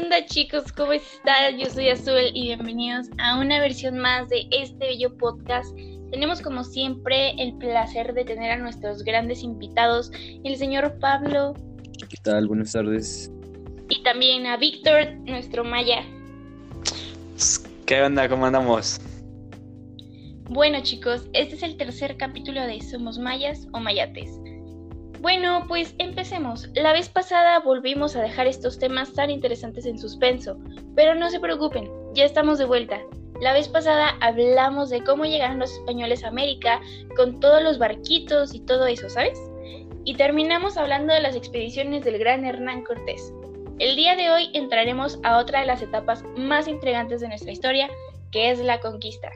onda chicos? ¿Cómo están? Yo soy Azul y bienvenidos a una versión más de este bello podcast. Tenemos como siempre el placer de tener a nuestros grandes invitados, el señor Pablo. ¿Qué tal? Buenas tardes. Y también a Víctor, nuestro Maya. ¿Qué onda? ¿Cómo andamos? Bueno chicos, este es el tercer capítulo de Somos Mayas o Mayates. Bueno, pues empecemos. La vez pasada volvimos a dejar estos temas tan interesantes en suspenso, pero no se preocupen, ya estamos de vuelta. La vez pasada hablamos de cómo llegaron los españoles a América con todos los barquitos y todo eso, ¿sabes? Y terminamos hablando de las expediciones del gran Hernán Cortés. El día de hoy entraremos a otra de las etapas más intrigantes de nuestra historia, que es la conquista.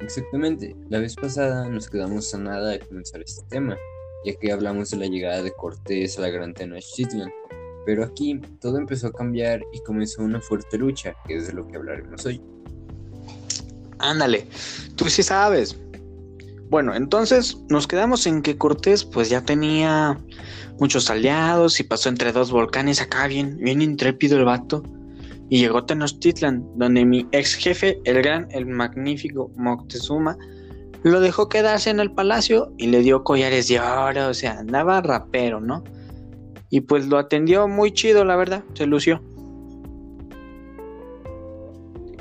Exactamente, la vez pasada nos quedamos a nada de comenzar este tema, ya que hablamos de la llegada de Cortés a la Gran Tenochtitlan. Pero aquí todo empezó a cambiar y comenzó una fuerte lucha, que es de lo que hablaremos hoy. Ándale, tú sí sabes. Bueno, entonces nos quedamos en que Cortés pues ya tenía muchos aliados y pasó entre dos volcanes acá bien, bien intrépido el vato. Y llegó a Tenochtitlan, donde mi ex jefe, el gran, el magnífico Moctezuma, lo dejó quedarse en el palacio y le dio collares de oro, o sea, andaba rapero, ¿no? Y pues lo atendió muy chido, la verdad, se lució.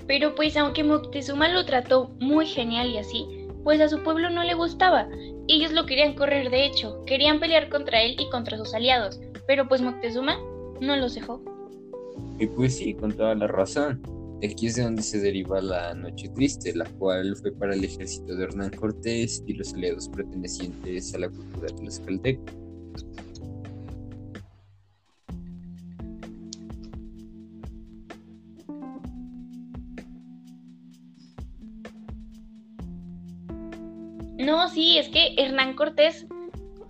Pero pues aunque Moctezuma lo trató muy genial y así, pues a su pueblo no le gustaba. Ellos lo querían correr de hecho, querían pelear contra él y contra sus aliados, pero pues Moctezuma no los dejó. Y pues sí, con toda la razón. Aquí es de donde se deriva la Noche Triste, la cual fue para el ejército de Hernán Cortés y los aliados pertenecientes a la cultura de los caltecos. No, sí, es que Hernán Cortés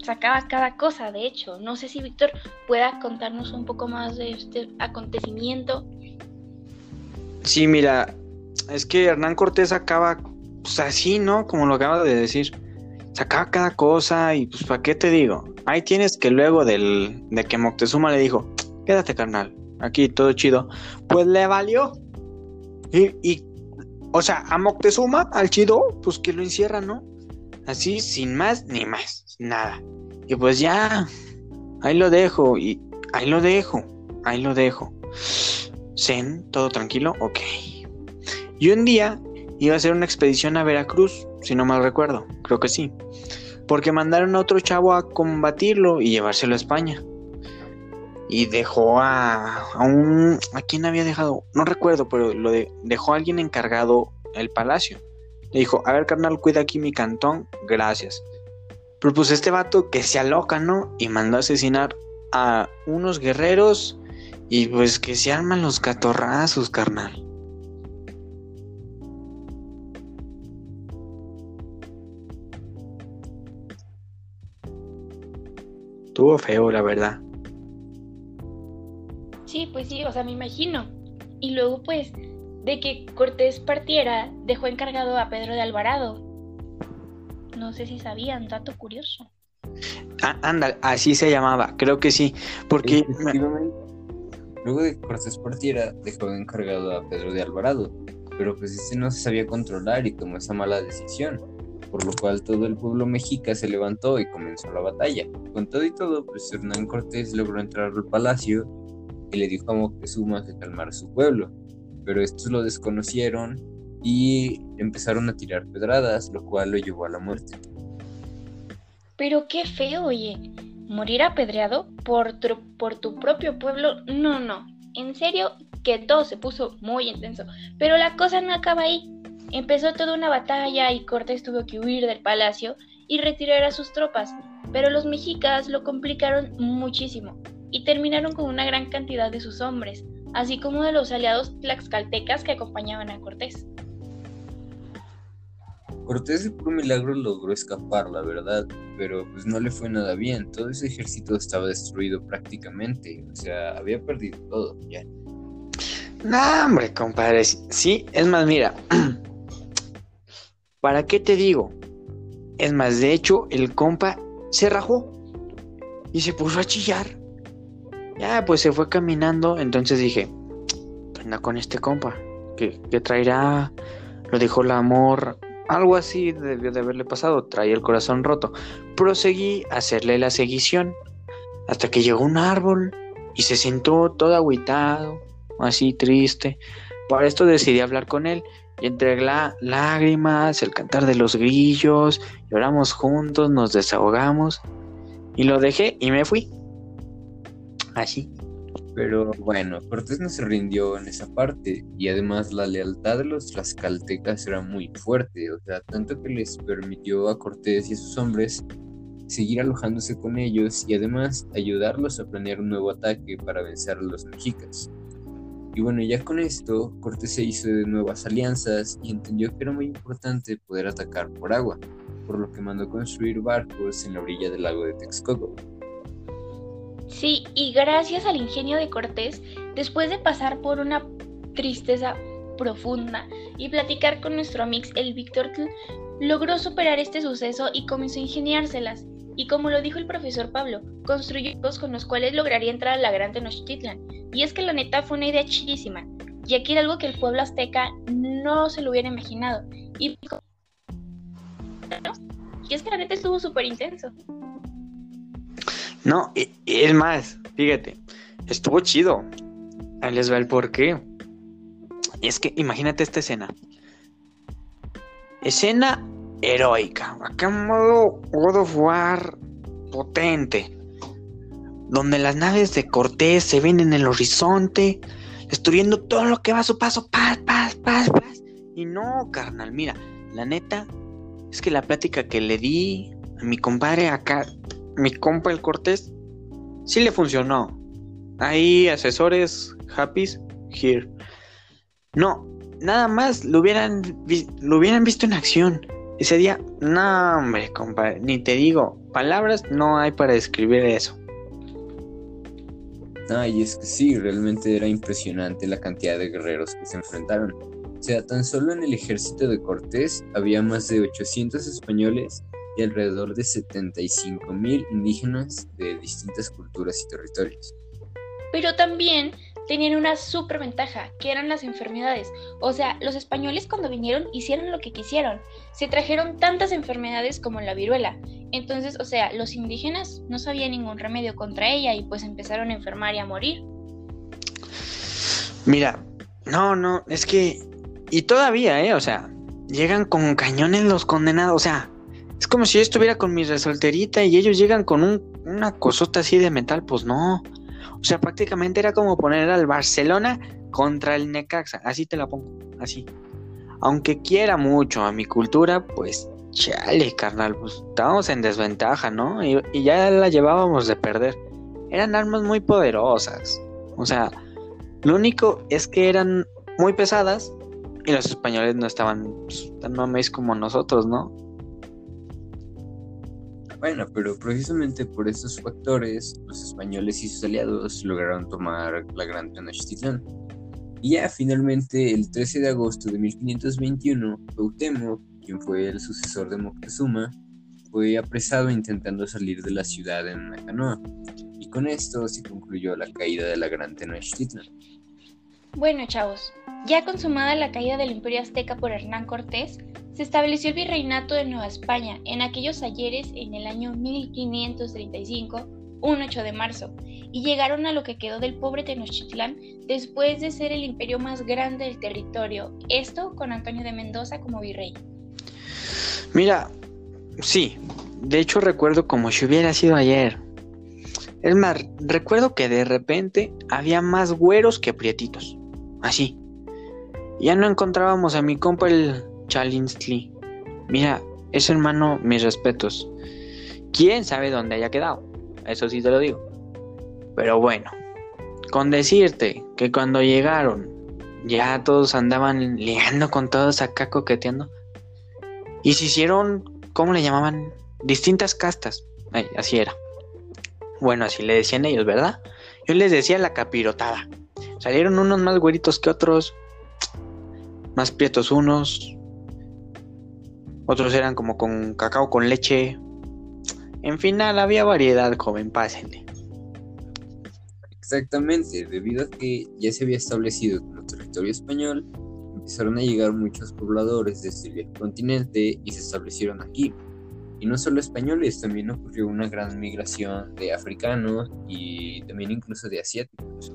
sacaba cada cosa, de hecho. No sé si Víctor pueda contarnos un poco más de este acontecimiento. Sí, mira, es que Hernán Cortés sacaba, pues así, ¿no? Como lo acaba de decir. Sacaba cada cosa y pues, ¿para qué te digo? Ahí tienes que luego del, de que Moctezuma le dijo, quédate carnal, aquí todo chido, pues le valió. Y, y o sea, a Moctezuma, al chido, pues que lo encierra, ¿no? Así, sin más ni más, nada. Y pues ya, ahí lo dejo, y ahí lo dejo, ahí lo dejo. Zen, todo tranquilo, ok. Y un día iba a hacer una expedición a Veracruz, si no mal recuerdo, creo que sí. Porque mandaron a otro chavo a combatirlo y llevárselo a España. Y dejó a, a un... ¿A quién había dejado? No recuerdo, pero lo de, dejó a alguien encargado el palacio. Le dijo, a ver carnal, cuida aquí mi cantón, gracias. Pero pues este vato que se aloca, ¿no? Y mandó a asesinar a unos guerreros y pues que se arman los catorrazos, carnal. Tuvo feo, la verdad. Sí, pues sí, o sea, me imagino. Y luego pues de que Cortés partiera, dejó encargado a Pedro de Alvarado. No sé si sabían, dato curioso. Ah, anda, así se llamaba, creo que sí, porque... Efectivamente, Luego de que Cortés partiera, dejó encargado a Pedro de Alvarado, pero pues este no se sabía controlar y tomó esa mala decisión, por lo cual todo el pueblo mexica se levantó y comenzó la batalla. Con todo y todo, pues Hernán Cortés logró entrar al palacio y le dijo a Moctezuma que calmara su pueblo, pero estos lo desconocieron y empezaron a tirar pedradas, lo cual lo llevó a la muerte. Pero qué feo, oye. ¿Morir apedreado por tu, propio pueblo? No, no. En serio que todo se puso muy intenso. Pero la cosa no acaba ahí. Empezó toda una batalla y Cortés tuvo que huir del palacio y retirar a sus tropas. Pero los mexicas lo complicaron muchísimo y terminaron con una gran cantidad de sus hombres, así como de los aliados tlaxcaltecas que acompañaban a Cortés. Cortés por milagro logró escapar, la verdad, pero pues no le fue nada bien. Todo ese ejército estaba destruido prácticamente, o sea, había perdido todo ya. No, hombre, compadre. Sí, es más, mira. ¿Para qué te digo? Es más, de hecho, el compa se rajó y se puso a chillar. Ya, pues se fue caminando, entonces dije, anda con este compa? ¿Qué, qué traerá? Lo dejó el amor, algo así debió de haberle pasado, traía el corazón roto. Proseguí a hacerle la seguición hasta que llegó un árbol y se sentó todo agüitado, así triste. Para esto decidí hablar con él y entre lágrimas, el cantar de los grillos, lloramos juntos, nos desahogamos y lo dejé y me fui. Así. Pero bueno, Cortés no se rindió en esa parte y además la lealtad de los tlaxcaltecas era muy fuerte, o sea, tanto que les permitió a Cortés y a sus hombres seguir alojándose con ellos y además ayudarlos a planear un nuevo ataque para vencer a los mexicas. Y bueno, ya con esto, Cortés se hizo de nuevas alianzas y entendió que era muy importante poder atacar por agua, por lo que mandó construir barcos en la orilla del lago de Texcoco. Sí, y gracias al ingenio de Cortés, después de pasar por una tristeza profunda y platicar con nuestro amigo el Víctor, logró superar este suceso y comenzó a ingeniárselas. Y como lo dijo el profesor Pablo, construyó con los cuales lograría entrar a la Gran Tenochtitlan. Y es que la neta fue una idea chidísima, ya que era algo que el pueblo azteca no se lo hubiera imaginado. Y, y es que la neta estuvo súper intenso. No, es más, fíjate, estuvo chido. Ahí les va el porqué. Es que imagínate esta escena. Escena heroica. Acá modo God of War potente. Donde las naves de Cortés se ven en el horizonte. Destruyendo todo lo que va a su paso. Paz, paz, paz, paz. Y no, carnal, mira. La neta. Es que la plática que le di a mi compadre acá mi compa el Cortés, sí le funcionó. Ahí asesores, happy, here. No, nada más lo hubieran, lo hubieran visto en acción. Ese día, no, hombre, compa, ni te digo, palabras no hay para describir eso. Ay, es que sí, realmente era impresionante la cantidad de guerreros que se enfrentaron. O sea, tan solo en el ejército de Cortés había más de 800 españoles y alrededor de 75 mil indígenas de distintas culturas y territorios. Pero también tenían una super ventaja, que eran las enfermedades. O sea, los españoles cuando vinieron hicieron lo que quisieron. Se trajeron tantas enfermedades como la viruela. Entonces, o sea, los indígenas no sabían ningún remedio contra ella y pues empezaron a enfermar y a morir. Mira, no, no, es que... Y todavía, ¿eh? O sea, llegan con cañones los condenados. O sea, es como si yo estuviera con mi resolterita y ellos llegan con una cosota así de metal, pues no. O sea, prácticamente era como poner al Barcelona contra el Necaxa. Así te la pongo, así. Aunque quiera mucho a mi cultura, pues chale, carnal, pues estábamos en desventaja, ¿no? Y, y ya la llevábamos de perder. Eran armas muy poderosas. O sea, lo único es que eran muy pesadas y los españoles no estaban pues, tan mames como nosotros, ¿no? Bueno, pero precisamente por estos factores, los españoles y sus aliados lograron tomar la Gran Tenochtitlán. Y ya finalmente, el 13 de agosto de 1521, Cuauhtémoc, quien fue el sucesor de Moctezuma, fue apresado intentando salir de la ciudad en una canoa. Y con esto se concluyó la caída de la Gran Tenochtitlán. Bueno, chavos, ya consumada la caída del Imperio Azteca por Hernán Cortés, se estableció el virreinato de Nueva España en aquellos ayeres en el año 1535, un 8 de marzo, y llegaron a lo que quedó del pobre Tenochtitlán después de ser el imperio más grande del territorio, esto con Antonio de Mendoza como virrey. Mira, sí, de hecho recuerdo como si hubiera sido ayer. Es más, recuerdo que de repente había más güeros que prietitos. Así. Ya no encontrábamos a mi compa el Chalinsley. Mira, ese hermano, mis respetos. ¿Quién sabe dónde haya quedado? Eso sí te lo digo. Pero bueno, con decirte que cuando llegaron, ya todos andaban ligando con todos acá coqueteando. Y se hicieron, ¿cómo le llamaban? Distintas castas. así era. Bueno, así le decían ellos, ¿verdad? Yo les decía la capirotada. Salieron unos más güeritos que otros, más prietos unos, otros eran como con cacao con leche. En final había variedad, joven, pásenle. Exactamente, debido a que ya se había establecido como territorio español, empezaron a llegar muchos pobladores desde el continente y se establecieron aquí. Y no solo españoles, también ocurrió una gran migración de africanos y también incluso de asiáticos.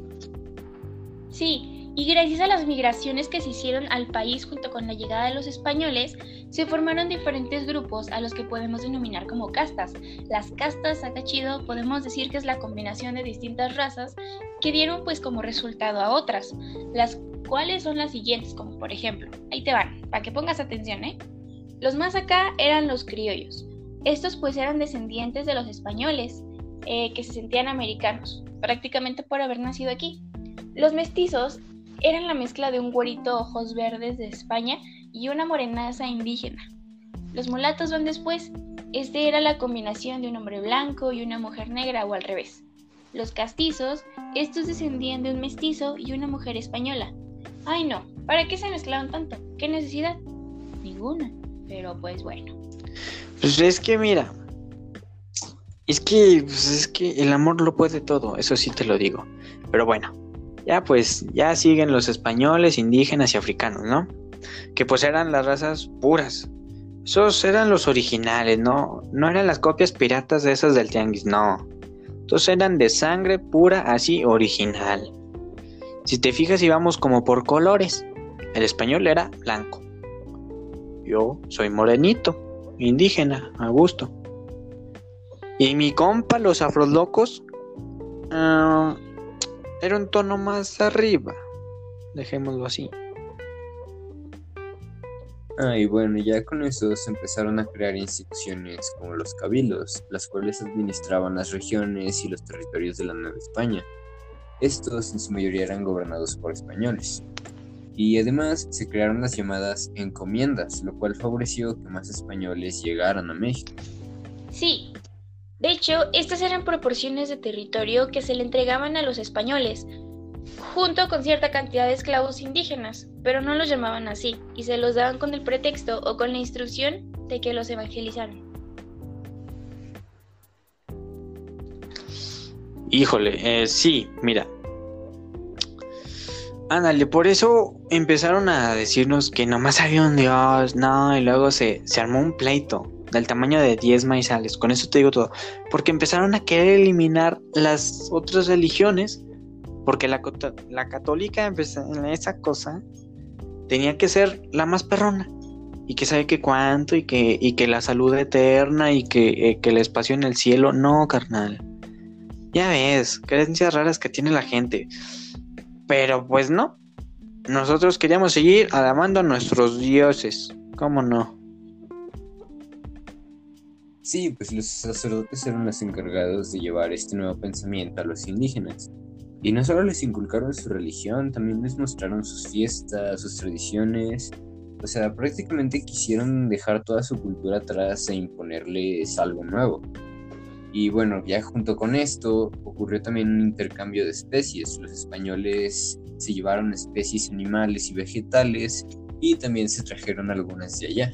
Sí, y gracias a las migraciones que se hicieron al país junto con la llegada de los españoles, se formaron diferentes grupos a los que podemos denominar como castas. Las castas, acá chido, podemos decir que es la combinación de distintas razas que dieron pues como resultado a otras, las cuales son las siguientes, como por ejemplo, ahí te van, para que pongas atención, ¿eh? Los más acá eran los criollos. Estos pues eran descendientes de los españoles, eh, que se sentían americanos, prácticamente por haber nacido aquí. Los mestizos eran la mezcla de un güerito ojos verdes de España y una morenaza indígena. Los mulatos van después. Este era la combinación de un hombre blanco y una mujer negra o al revés. Los castizos, estos descendían de un mestizo y una mujer española. Ay no, ¿para qué se mezclaron tanto? ¿Qué necesidad? Ninguna. Pero pues bueno. Pues es que mira, es que, pues es que el amor lo puede todo, eso sí te lo digo. Pero bueno, ya pues, ya siguen los españoles, indígenas y africanos, ¿no? Que pues eran las razas puras. Esos eran los originales, ¿no? No eran las copias piratas de esas del tianguis, no. Entonces eran de sangre pura, así original. Si te fijas íbamos como por colores. El español era blanco. Yo soy morenito, indígena, a gusto. Y mi compa, los afrolocos, uh, era un tono más arriba. Dejémoslo así. Ah, y bueno, ya con eso se empezaron a crear instituciones como los cabildos, las cuales administraban las regiones y los territorios de la Nueva España. Estos en su mayoría eran gobernados por españoles. Y además se crearon las llamadas encomiendas, lo cual favoreció que más españoles llegaran a México. Sí, de hecho, estas eran proporciones de territorio que se le entregaban a los españoles, junto con cierta cantidad de esclavos indígenas, pero no los llamaban así, y se los daban con el pretexto o con la instrucción de que los evangelizaran. Híjole, eh, sí, mira. Ándale, por eso empezaron a decirnos que nomás había un Dios, no, y luego se, se armó un pleito del tamaño de 10 maizales. Con eso te digo todo. Porque empezaron a querer eliminar las otras religiones. Porque la, la católica en esa cosa tenía que ser la más perrona. Y que sabe que cuánto, y que, y que la salud eterna, y que, eh, que el espacio en el cielo. No, carnal. Ya ves, creencias raras que tiene la gente. Pero pues no. Nosotros queríamos seguir alabando a nuestros dioses. ¿Cómo no? Sí, pues los sacerdotes eran los encargados de llevar este nuevo pensamiento a los indígenas. Y no solo les inculcaron su religión, también les mostraron sus fiestas, sus tradiciones. O sea, prácticamente quisieron dejar toda su cultura atrás e imponerles algo nuevo. Y bueno, ya junto con esto ocurrió también un intercambio de especies. Los españoles se llevaron especies animales y vegetales y también se trajeron algunas de allá.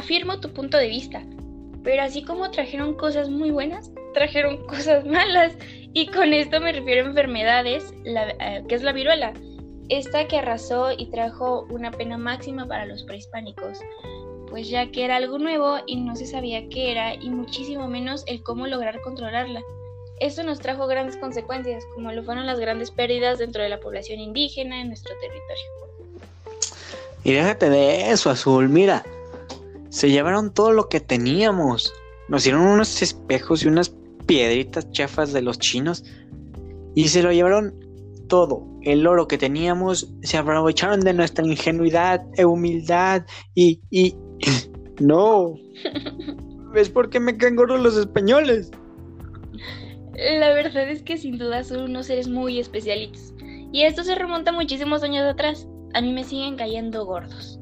Afirmo tu punto de vista, pero así como trajeron cosas muy buenas, trajeron cosas malas. Y con esto me refiero a enfermedades, la, eh, que es la viruela, esta que arrasó y trajo una pena máxima para los prehispánicos, pues ya que era algo nuevo y no se sabía qué era y muchísimo menos el cómo lograr controlarla. Esto nos trajo grandes consecuencias, como lo fueron las grandes pérdidas dentro de la población indígena en nuestro territorio. Y déjate de eso, Azul, mira, se llevaron todo lo que teníamos. Nos dieron unos espejos y unas piedritas chafas de los chinos. Y se lo llevaron todo. El oro que teníamos. Se aprovecharon de nuestra ingenuidad e humildad. Y, y... no. ¿Ves por qué me caen gordos los españoles? La verdad es que sin duda son unos seres muy especialitos. Y esto se remonta muchísimos años atrás. A mí me siguen cayendo gordos.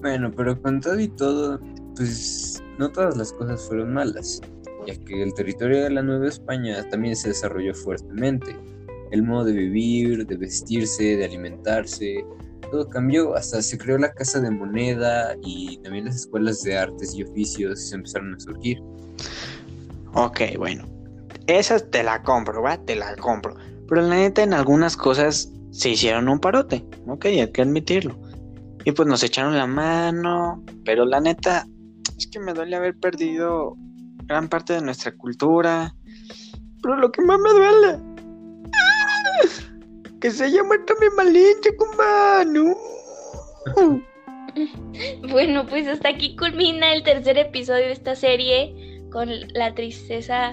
Bueno, pero con todo y todo, pues no todas las cosas fueron malas, ya que el territorio de la Nueva España también se desarrolló fuertemente. El modo de vivir, de vestirse, de alimentarse, todo cambió, hasta se creó la casa de moneda y también las escuelas de artes y oficios se empezaron a surgir. Ok, bueno. esa te la compro, ¿va? Te la compro. Pero la neta, en algunas cosas se hicieron un parote, ok, hay que admitirlo. Y pues nos echaron la mano, pero la neta, es que me duele haber perdido gran parte de nuestra cultura. Pero lo que más me duele, que se haya muerto mi malinche, cumano. Bueno, pues hasta aquí culmina el tercer episodio de esta serie con la tristeza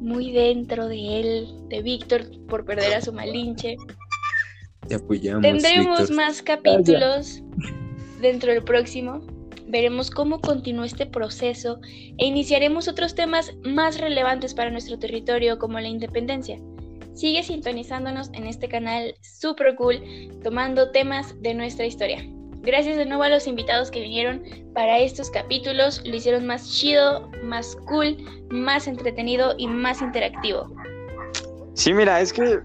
muy dentro de él, de Víctor, por perder a su malinche. Te apoyamos. Tendremos Víctor. más capítulos dentro del próximo. Veremos cómo continúa este proceso e iniciaremos otros temas más relevantes para nuestro territorio como la independencia. Sigue sintonizándonos en este canal super cool, tomando temas de nuestra historia. Gracias de nuevo a los invitados que vinieron para estos capítulos. Lo hicieron más chido, más cool, más entretenido y más interactivo. Sí, mira, es que.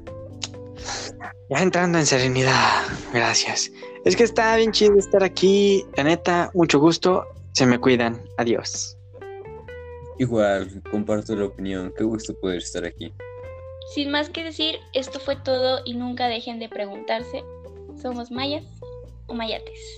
Ya entrando en serenidad, gracias. Es que está bien chido estar aquí. La neta, mucho gusto. Se me cuidan. Adiós. Igual, comparto la opinión. Qué gusto poder estar aquí. Sin más que decir, esto fue todo y nunca dejen de preguntarse, ¿somos mayas o mayates?